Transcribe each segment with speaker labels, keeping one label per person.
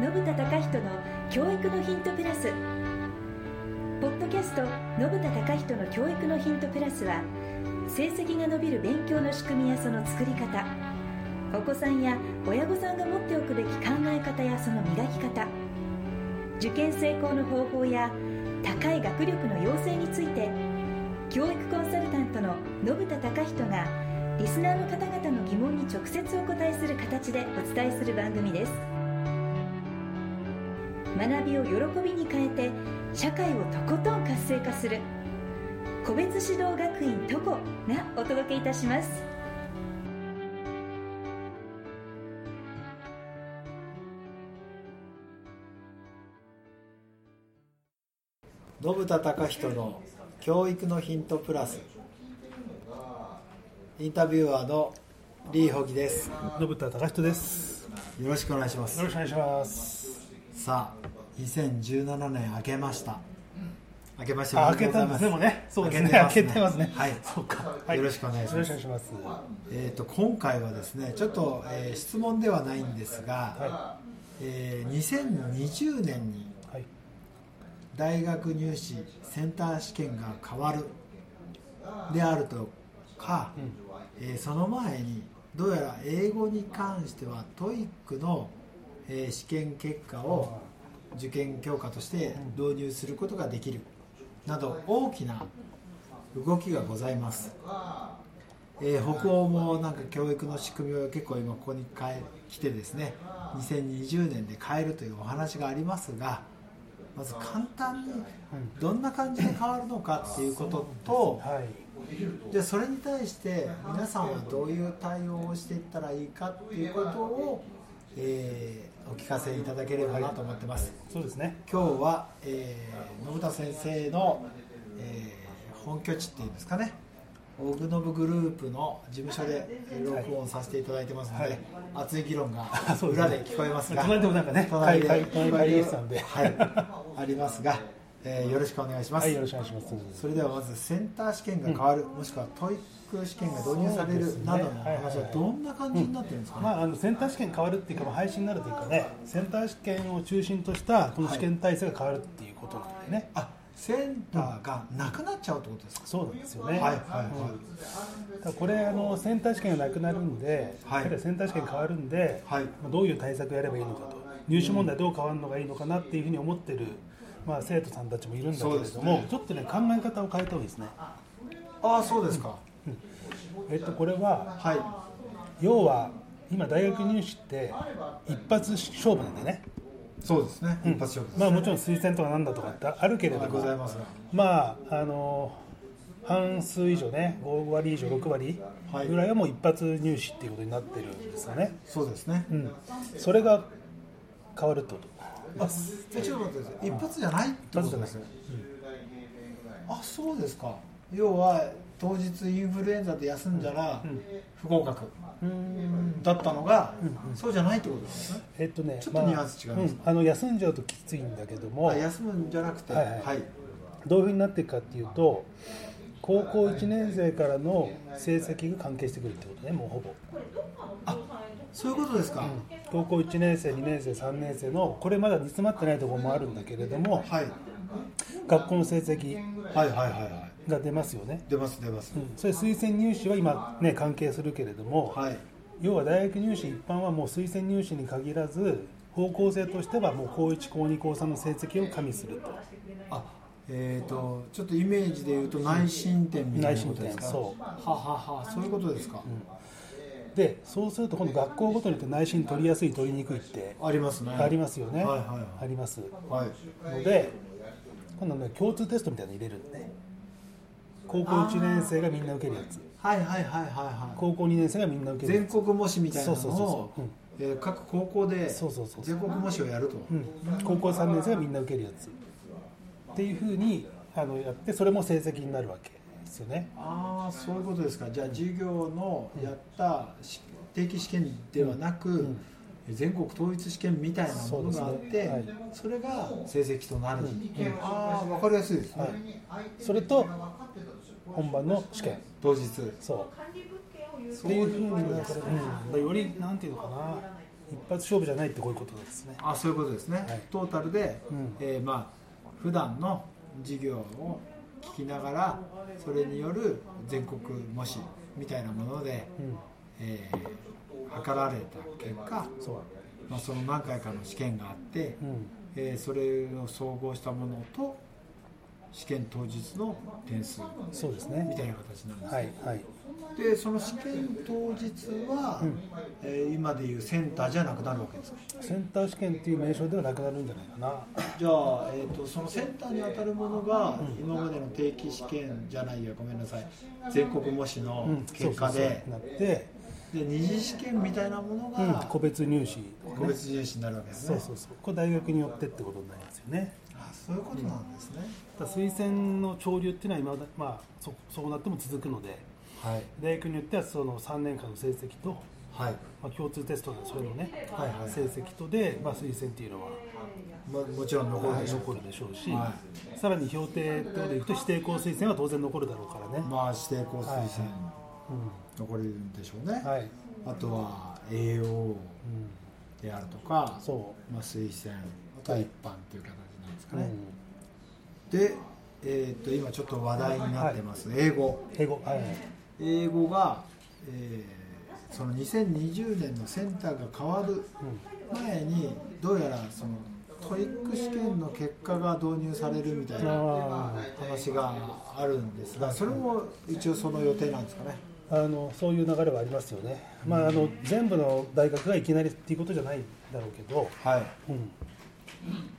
Speaker 1: 信田隆人の教育のヒントプラス。ポッドキャスト信田隆人の教育のヒントプラスは成績が伸びる勉強の仕組みやその作り方。お子さんや親御さんが持っておくべき考え方やその磨き方。受験成功の方法や高い学力の養成について教育コンサルタントの信田隆人がリスナーの方々の疑問に直接お答えする形でお伝えする番組です。学びを喜びに変えて社会をとことん活性化する。個別指導学院トコがお届けいたします。
Speaker 2: 信田隆人の教育のヒントプラス。インタビュアーのリーホギです。
Speaker 3: 信田隆人です。
Speaker 2: よろしくお願いします。
Speaker 3: よろしくお願いします
Speaker 2: さあ2017年明けました。明けまして
Speaker 3: あ明けたんですねもうね。そうですね。
Speaker 2: 明
Speaker 3: 明けてますね。
Speaker 2: はい。
Speaker 3: そうか、はい
Speaker 2: よろしくお願いします。
Speaker 3: よろしくお願いします。
Speaker 2: えー、と今回はですねちょっと、えー質問ではないんですが、
Speaker 3: は
Speaker 2: えー2020年に大学入試センター試験が変わるであるとか、えーその前にどうやら英語に関しては TOEIC の、えー試験結果を受験教科として導入することができるなど大きな動きがございます、えー北欧もなんか教育の仕組みを結構今ここに来てですね2020年で変えるというお話がありますがまず簡単にどんな感じで変わるのかっていうこととでそれに対して皆さんはどういう対応をしていったらいいかっていうことを、えーお聞かせいただければなと思ってます。
Speaker 3: そうですね。
Speaker 2: 今日は、えー信田先生の、えー本拠地っていうんですかね。オグノブグループの事務所でえー録音させていただいてますので、
Speaker 3: はい。
Speaker 2: 熱い議論が 裏で聞こえますが
Speaker 3: 隣でもなんかね
Speaker 2: 隣で。はい、ありますが、えーよろしくお願いします、
Speaker 3: はいよろしくお願いします。
Speaker 2: それではまずセンター試験が変わる、もしくは TOEIC 試験が導入されるなどの
Speaker 3: はいはいは
Speaker 2: 話はい。どんな感じになってるんですかね、
Speaker 3: まあ、あのセンター試験変わるっていうか、まあ、廃止になるというかね。センター試験を中心としたこの試験体制が変わるっていうことなんでね、
Speaker 2: あセンターがなくなっちゃうってことですか、
Speaker 3: そうなんですよね、
Speaker 2: はいはいはい。
Speaker 3: これあのセンター試験がなくなるんで、
Speaker 2: はい。
Speaker 3: センター試験変わるんで、
Speaker 2: はい。
Speaker 3: まあどういう対策をやればいいのかと。入試問題どう変わるのがいいのかなっていうふうに思ってる、まあ、生徒さんたちもいるんだけれども、
Speaker 2: ね。
Speaker 3: ちょっとね考え方を変えた方がいいですね、
Speaker 2: ああそうですか、
Speaker 3: えっと、これは
Speaker 2: はい。
Speaker 3: 要は今大学入試って一発勝負なんだよね、
Speaker 2: そうですね、一発勝負です、
Speaker 3: まあ、もちろん推薦とかなんだとかってあるけれど
Speaker 2: はい
Speaker 3: も
Speaker 2: ございます。が
Speaker 3: まああの半数以上ね5割以上6割ぐらいはもう一発入試っていうことになってるんですよね、
Speaker 2: そうですね、
Speaker 3: うん、それが変わるってこと？
Speaker 2: あ一発じゃないってことですね、あそうですか。要は当日インフルエンザで休んだら不合格。だったのが、そうじゃないってことですね。
Speaker 3: えっとね
Speaker 2: ちょっとニュアンス違います
Speaker 3: うん。あの休んじゃうときついんだけども
Speaker 2: あ休むんじゃなくて。
Speaker 3: はいはい。
Speaker 2: はい。
Speaker 3: どういうふうになっていくかっていうと高校1年生からの成績が関係してくるってことねもうほぼ
Speaker 2: そういうことですか、
Speaker 3: 高校1年生2年生3年生のこれまだ煮詰まってないところもあるんだけれども
Speaker 2: はい、
Speaker 3: 学校の成績
Speaker 2: はいはいはいはい。
Speaker 3: が出ますよね、
Speaker 2: 出ます出ます、
Speaker 3: うん、それ推薦入試は今ね関係するけれども、
Speaker 2: はい。
Speaker 3: 要は大学入試一般はもう推薦入試に限らず方向性としてはもう高1高2高3の成績を加味すると。
Speaker 2: あえー、とちょっとイメージで言うと内申点みたいなことですか。
Speaker 3: 内申点そう。
Speaker 2: はははそういうことですか、
Speaker 3: でそうすると今度学校ごとによって内申取りやすい取りにくいって
Speaker 2: ありますね。
Speaker 3: ありますよね、
Speaker 2: はいはいはい。
Speaker 3: あります。
Speaker 2: はい。
Speaker 3: ので今度ね共通テストみたいなの入れるんでね。高校1年生がみんな受けるやつ。
Speaker 2: はいはいはいはいはい。
Speaker 3: 高校2年生がみんな受けるやつ。
Speaker 2: 全国模試みたいなの
Speaker 3: そうそうそう
Speaker 2: を
Speaker 3: そう。うん。
Speaker 2: えー各高校で
Speaker 3: そうそうそう
Speaker 2: 全国模試をやると、
Speaker 3: うん、高校3年生がみんな受けるやつ。っていうふうにあのやってそれも成績になるわけですよね。
Speaker 2: ああそういうことですか。じゃあ授業のやったし定期試験ではなく、
Speaker 3: ん。
Speaker 2: 全国統一試験みたいなものがあってそ,、
Speaker 3: そうですね。
Speaker 2: れが成績となる、ああ分かりやすいです。ね、
Speaker 3: はい。それと本番の試験。
Speaker 2: 当日。
Speaker 3: そう。っていうふうになるよりなんていうのかな。一発勝負じゃないってこういうことですね。
Speaker 2: あそういうことですね、
Speaker 3: はい。
Speaker 2: トータルで、
Speaker 3: うん。
Speaker 2: えーまあ普段の授業を聞きながらそれによる全国模試みたいなもので、
Speaker 3: うん。
Speaker 2: えー測られた結果、
Speaker 3: そう
Speaker 2: まあ、その何回かの試験があって、
Speaker 3: うん。
Speaker 2: えーそれを総合したものと試験当日の点数
Speaker 3: そうです
Speaker 2: み
Speaker 3: ね
Speaker 2: たいな形なんです、
Speaker 3: はいはい
Speaker 2: でその試験当日は、
Speaker 3: うん。
Speaker 2: えー今でいうセンターじゃなくなるわけですか？
Speaker 3: センター試験っていう名称ではなくなるんじゃないかな。
Speaker 2: じゃあ、えー、とそのセンターに当たるものが、今までの定期試験じゃないやごめんなさい。全国模試の
Speaker 3: うん。
Speaker 2: 結果で,、
Speaker 3: そうそうそう。なって、
Speaker 2: で二次試験みたいなもの
Speaker 3: うん。
Speaker 2: が、
Speaker 3: 個別入試ね。
Speaker 2: 個別入試になるわけですね。
Speaker 3: そうそうそう。これ大学によってってことになりますよね。
Speaker 2: あそういうことなんですね、
Speaker 3: だ推薦の潮流っていうのは今だ、まあ、そそうなっても続くので
Speaker 2: はい。
Speaker 3: 大学によってはその3年間の成績と、
Speaker 2: はい。
Speaker 3: まあ、共通テストのそういうのね、
Speaker 2: はいはい。
Speaker 3: 成績とで、まあ、推薦っていうのは
Speaker 2: ももちろん残るでしょう、
Speaker 3: 残るでしょうし、
Speaker 2: は
Speaker 3: さらに評定ってことでいくと指定校推薦は当然残るだろうからね、
Speaker 2: まあ指定校推薦、
Speaker 3: はい
Speaker 2: 残るんでしょうね、
Speaker 3: うん。はい
Speaker 2: あとは
Speaker 3: うん、
Speaker 2: であるとか、
Speaker 3: そ
Speaker 2: まあ、推薦あとは一般という形なんですか
Speaker 3: う、
Speaker 2: ね、
Speaker 3: うん。
Speaker 2: で、えー、と今ちょっと話題になってます、英語。
Speaker 3: 英語。はい
Speaker 2: 英語が、えーその2020年のセンターが変わる前にどうやらその TOEIC 試験の結果が導入されるみたいな
Speaker 3: あ
Speaker 2: 話があるんですがそれも一応その予定なんですかね？
Speaker 3: あのそういう流れはありますよね、まあ、あの全部の大学がいきなりっていうことじゃないだろうけど、
Speaker 2: はい。
Speaker 3: うん、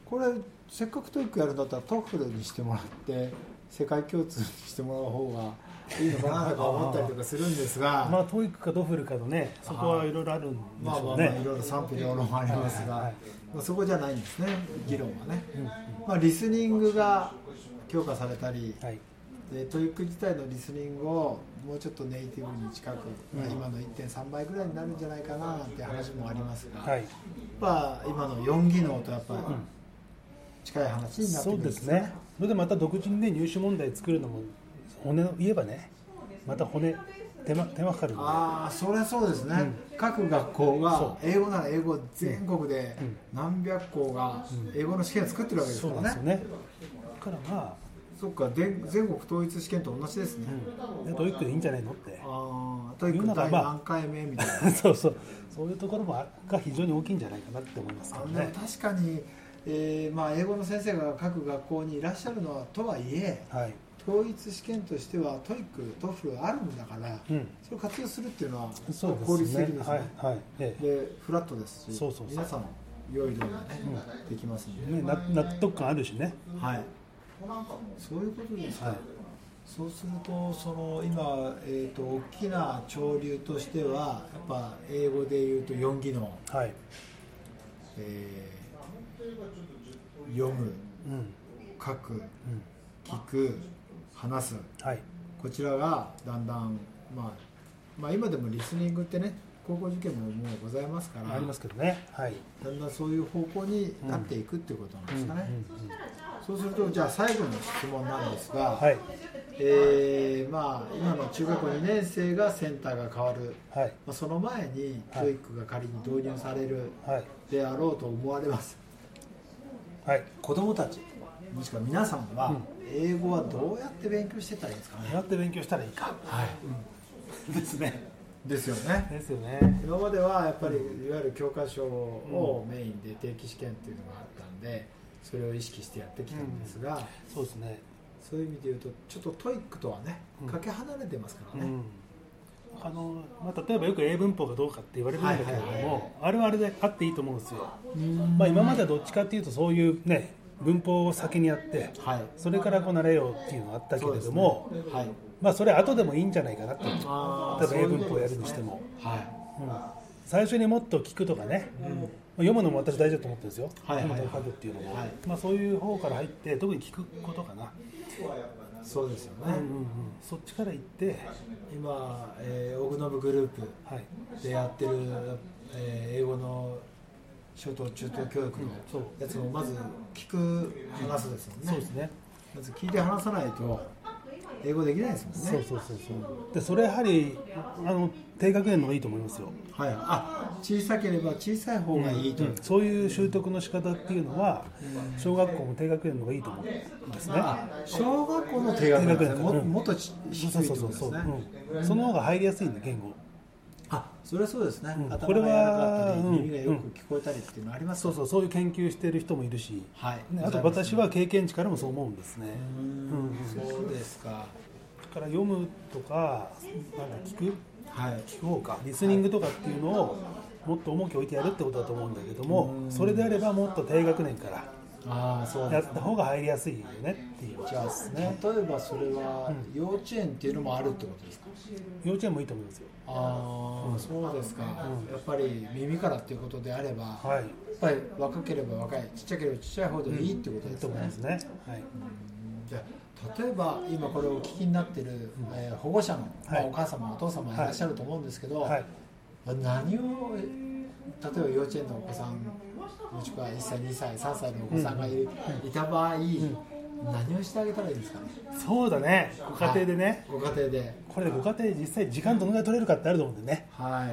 Speaker 2: これせっかく TOEIC やるんだったら TOEFL にしてもらって世界共通にしてもらう方がいいのかなとか思ったりとかするんですが。
Speaker 3: まあ、 TOEIC か TOEFL かのね、そこはいろいろあるんで
Speaker 2: まあ
Speaker 3: しょうね。
Speaker 2: まあまあいろいろ賛否両論ありますが、まあ、そこじゃないんですね議論はね、まあ、リスニングが強化されたり、
Speaker 3: はい、
Speaker 2: で TOEIC 自体のリスニングをもうちょっとネイティブに近く、まあ今の1.3倍ぐらいになるんじゃないかななんて話もありますが、
Speaker 3: はい、
Speaker 2: やっぱ今の4技能とやっぱり近い話になってく
Speaker 3: そ
Speaker 2: る
Speaker 3: んですすね。それでまた独自にね、入試問題作るのも、骨を言えばね、また骨、手間手間かかる
Speaker 2: ああそれはそうですね、各学校が
Speaker 3: そ
Speaker 2: 英語なら英語全国で何百校が英語の試験を作ってるわけです
Speaker 3: そ
Speaker 2: からね。
Speaker 3: うなんですよね。だからま
Speaker 2: そっかで全国統一試験と同じですね、
Speaker 3: あ、で TOEIC でいいんじゃないのって。
Speaker 2: ああ
Speaker 3: TOEIC
Speaker 2: 第何回目みたいな。
Speaker 3: そうそう、そういうところもあが非常に大きいんじゃないかなって思いますけど
Speaker 2: あでも
Speaker 3: ね。
Speaker 2: 確かに、えーまあ、英語の先生が各学校にいらっしゃるのはとはいえ
Speaker 3: はい、
Speaker 2: 統一試験としては TOEIC TOEFL あるんだから、
Speaker 3: うん、
Speaker 2: それを活用するっていうのは
Speaker 3: そう
Speaker 2: 効率
Speaker 3: ですね。
Speaker 2: 的ですね、
Speaker 3: はい、はい、ええ。
Speaker 2: でフラットですし
Speaker 3: そうそうそう。
Speaker 2: 皆さん良い量がね、できますんで、
Speaker 3: ね、な納得感あるしね。
Speaker 2: はい。そういうことですか、
Speaker 3: はい。
Speaker 2: そうするとその今、えー、と大きな潮流としてはやっぱ英語で言うと4技能、
Speaker 3: はい、
Speaker 2: えー読む
Speaker 3: うん、
Speaker 2: 書く
Speaker 3: うん、
Speaker 2: 聞く話す。
Speaker 3: はい、
Speaker 2: こちらがだんだん、まあ、まあ今でもリスニングってね高校受験ももうございますから
Speaker 3: ありますけどね。はい。
Speaker 2: だんだんそういう方向になっていくっていうことなんですかね、そうするとじゃあ最後の質問なんですが、
Speaker 3: はい、
Speaker 2: えーまあ、今の中学校2年生がセンターが変わる、
Speaker 3: はい、
Speaker 2: まあ、その前に
Speaker 3: はい。
Speaker 2: 教育が仮に導入される
Speaker 3: はい、
Speaker 2: であろうと思われます。
Speaker 3: はい。
Speaker 2: 子どもたちもしくは皆さんは英語はどうやって勉強してたらいいですかね、
Speaker 3: どうやって勉強したらいいか。
Speaker 2: はい
Speaker 3: ですね。
Speaker 2: ですよね
Speaker 3: ですよね。
Speaker 2: 今まではやっぱりいわゆる教科書をメインで定期試験っていうのがあったんでそれを意識してやってきたんですが、
Speaker 3: そうですね。
Speaker 2: そういう意味で言うとちょっと TOEIC とはね
Speaker 3: うん
Speaker 2: かけ離れてますからね、
Speaker 3: うん。あの、まあ、例えばよく英文法がどうかって言われるんだけれども、
Speaker 2: はいはいはい
Speaker 3: あれはあれであっていいと思うんですよ。
Speaker 2: うん
Speaker 3: まあ、今まではどっちかっていうと、そういうね、文法を先にやって。
Speaker 2: はい。
Speaker 3: それからこう慣れようっていうのがあったけれども、
Speaker 2: ね。はい。
Speaker 3: まあ、それ後でもいいんじゃないかなと。例えば英文法をやるにしても。
Speaker 2: はい。
Speaker 3: うん。最初にもっと聞くとかね、読むのも私大事だと思ってるんですよ、
Speaker 2: はいはいはい。
Speaker 3: 読むと書くっていうのも、
Speaker 2: はい。
Speaker 3: まあ、そういう方から入って特に聞くことかな、
Speaker 2: そうですよね、
Speaker 3: うんうんうん、そっちから行って、
Speaker 2: 今、えー、オグノブグループ
Speaker 3: はい、
Speaker 2: でやってる、えー英語の小等中等教育の
Speaker 3: そう。
Speaker 2: やつもまず聞く話すですもんね、
Speaker 3: そうですね、
Speaker 2: まず聞いて話さないと英語できないですもんね。
Speaker 3: そうそうそうそう。でそれやはりあの低学年の方がいいと思いますよ、
Speaker 2: はい。あ小さければ小さい方がいいと、
Speaker 3: うん。そういう習得の仕方っていうのは小学校も低学年の方がいいと思うんですね。
Speaker 2: あ小学校の低学年ももっとち低い
Speaker 3: そう
Speaker 2: って
Speaker 3: そうそうそう
Speaker 2: ことですね、
Speaker 3: うん、その方が入りやすいんで言語
Speaker 2: あそれはそうですね、
Speaker 3: うん。
Speaker 2: 頭
Speaker 3: これは
Speaker 2: 耳がよく聞こえたりっていうのあります
Speaker 3: そうそうそういう研究してる人もいるし、
Speaker 2: はい。
Speaker 3: ねあと私は経験値からもそう思うんですね。
Speaker 2: うーん。
Speaker 3: うん
Speaker 2: そうですか。
Speaker 3: だから読むとかなんか聞く
Speaker 2: はい。
Speaker 3: 聞く方か。リスニングとかっていうのをもっと重きを置いてやるってことだと思うんだけども
Speaker 2: うん。
Speaker 3: それであればもっと低学年から
Speaker 2: ああそう
Speaker 3: やった方が入りやすいよねっていう
Speaker 2: じゃあ
Speaker 3: ね
Speaker 2: 例えばそれは幼稚園っていうのもあるってことですか、
Speaker 3: 幼稚園もいいと思いますよ。
Speaker 2: ああ、そうですか、やっぱり耳からっていうことであれば、や
Speaker 3: はい。
Speaker 2: っぱり若ければ若いちっちゃければちっちゃい方でいいってこと
Speaker 3: いい
Speaker 2: ですね、
Speaker 3: と思いますね。はい。
Speaker 2: じゃあ例えば今これをお聞きになってる、えー保護者の、まあ
Speaker 3: はい。
Speaker 2: お母様お父様いらっしゃると思うんですけど、
Speaker 3: はい。
Speaker 2: 何を例えば幼稚園のお子さんもしくは1歳2歳3歳のお子さんがい,、いた場合、何をしてあげたらいいんですかね？
Speaker 3: そうだね。ご家庭でね、
Speaker 2: ご家庭で。
Speaker 3: これでご家庭実際時間どのぐらい取れるかってあると思うんでね。
Speaker 2: は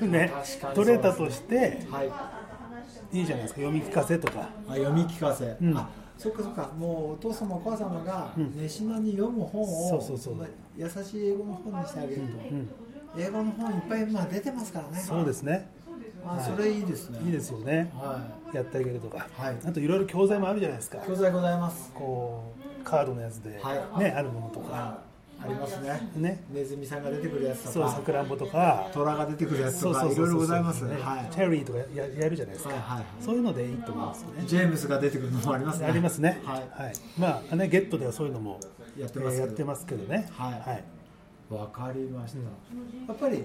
Speaker 2: い。
Speaker 3: ね。取れたとして
Speaker 2: はい。
Speaker 3: いいじゃないですか。読み聞かせとか。
Speaker 2: あ読み聞かせ、
Speaker 3: うん。
Speaker 2: あそっかそっか。もうお父様お母様が
Speaker 3: うん。
Speaker 2: 熱心に読む本を、
Speaker 3: そうそうそう。
Speaker 2: まあ優しい英語の本にしてあげると、
Speaker 3: うん。
Speaker 2: 英語の本いっぱい今出てますからね。
Speaker 3: そうですね
Speaker 2: あそれいいですね。
Speaker 3: いいですよね。
Speaker 2: は
Speaker 3: やってあげるとか、
Speaker 2: はい。
Speaker 3: あといろいろ教材もあるじゃないですか。
Speaker 2: い教材ございます。
Speaker 3: こうカードのやつで、
Speaker 2: はい。
Speaker 3: ねあるものとか。
Speaker 2: ありますね。
Speaker 3: ね。
Speaker 2: ネズミさんが出てくるやつと
Speaker 3: そう
Speaker 2: か
Speaker 3: さくらんぼとか。
Speaker 2: 虎が出てくるやつ
Speaker 3: そうそうそう
Speaker 2: とかいろいろございます
Speaker 3: ね。
Speaker 2: はい。
Speaker 3: チェリーとかややるじゃないですか、
Speaker 2: はいはい。はい
Speaker 3: そういうのでいいと思いますよね。
Speaker 2: ジェームスが出てくるのもありますね。
Speaker 3: ありますね。
Speaker 2: はい。
Speaker 3: まあねゲットではそういうのも
Speaker 2: やってますけど。
Speaker 3: えーやってますけどね。
Speaker 2: はい。
Speaker 3: はい
Speaker 2: わかりました、やっぱり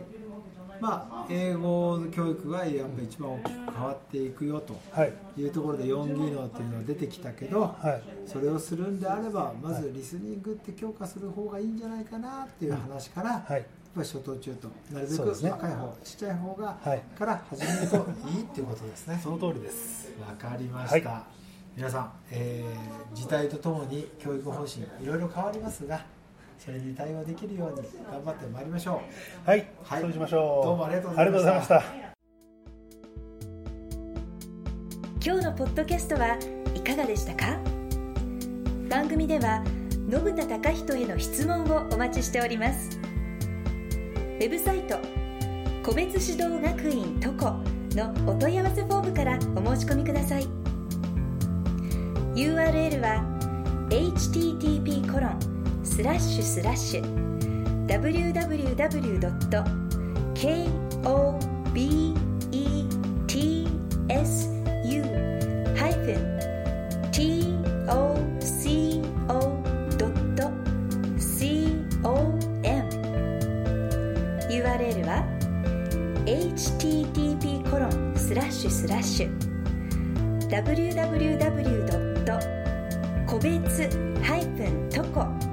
Speaker 2: まあ英語の教育がやっぱ一番大きく変わっていくよと
Speaker 3: はい。
Speaker 2: いうところで4技能っていうのが出てきたけど、
Speaker 3: はい。
Speaker 2: それをするんであればまずリスニングって強化する方がいいんじゃないかなっていう話から、やっ
Speaker 3: はい
Speaker 2: ぱり初等中となるべく若い方、ちっちゃい方が、
Speaker 3: はい。
Speaker 2: から始めるといいっていうことですね。
Speaker 3: その通りです。
Speaker 2: わかりました、
Speaker 3: は
Speaker 2: 皆さん、えー時代とともに教育方針いろいろ変わりますがそれに対応できるように頑張ってまいりましょう。
Speaker 3: はい、
Speaker 2: はい。
Speaker 3: そうしましょう。
Speaker 2: どうもありがとうございました。
Speaker 1: 今日のポッドキャストはいかがでしたか？番組では信田貴人への質問をお待ちしております。ウェブサイト個別指導学院トコのお問い合わせフォームからお申し込みください。URL は http コロンスラッシュスラッシュ www.kobetsu-toco.com URL は http コロンスラッシュスラッシュ www. 個別 -toco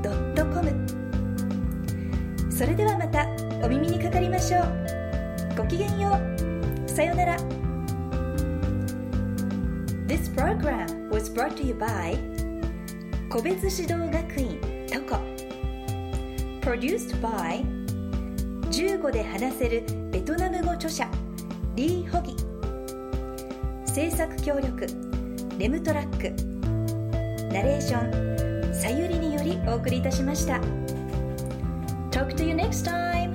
Speaker 1: それではまたお耳にかかりましょう。ごきげんよう。さようなら。This program was brought to you by 個別指導学院トコ。Produced by 15で話せるベトナム語著者リー・ホギ。制作協力レムトラック。ナレーションさゆりによりお送りいたしました。Talk to you next time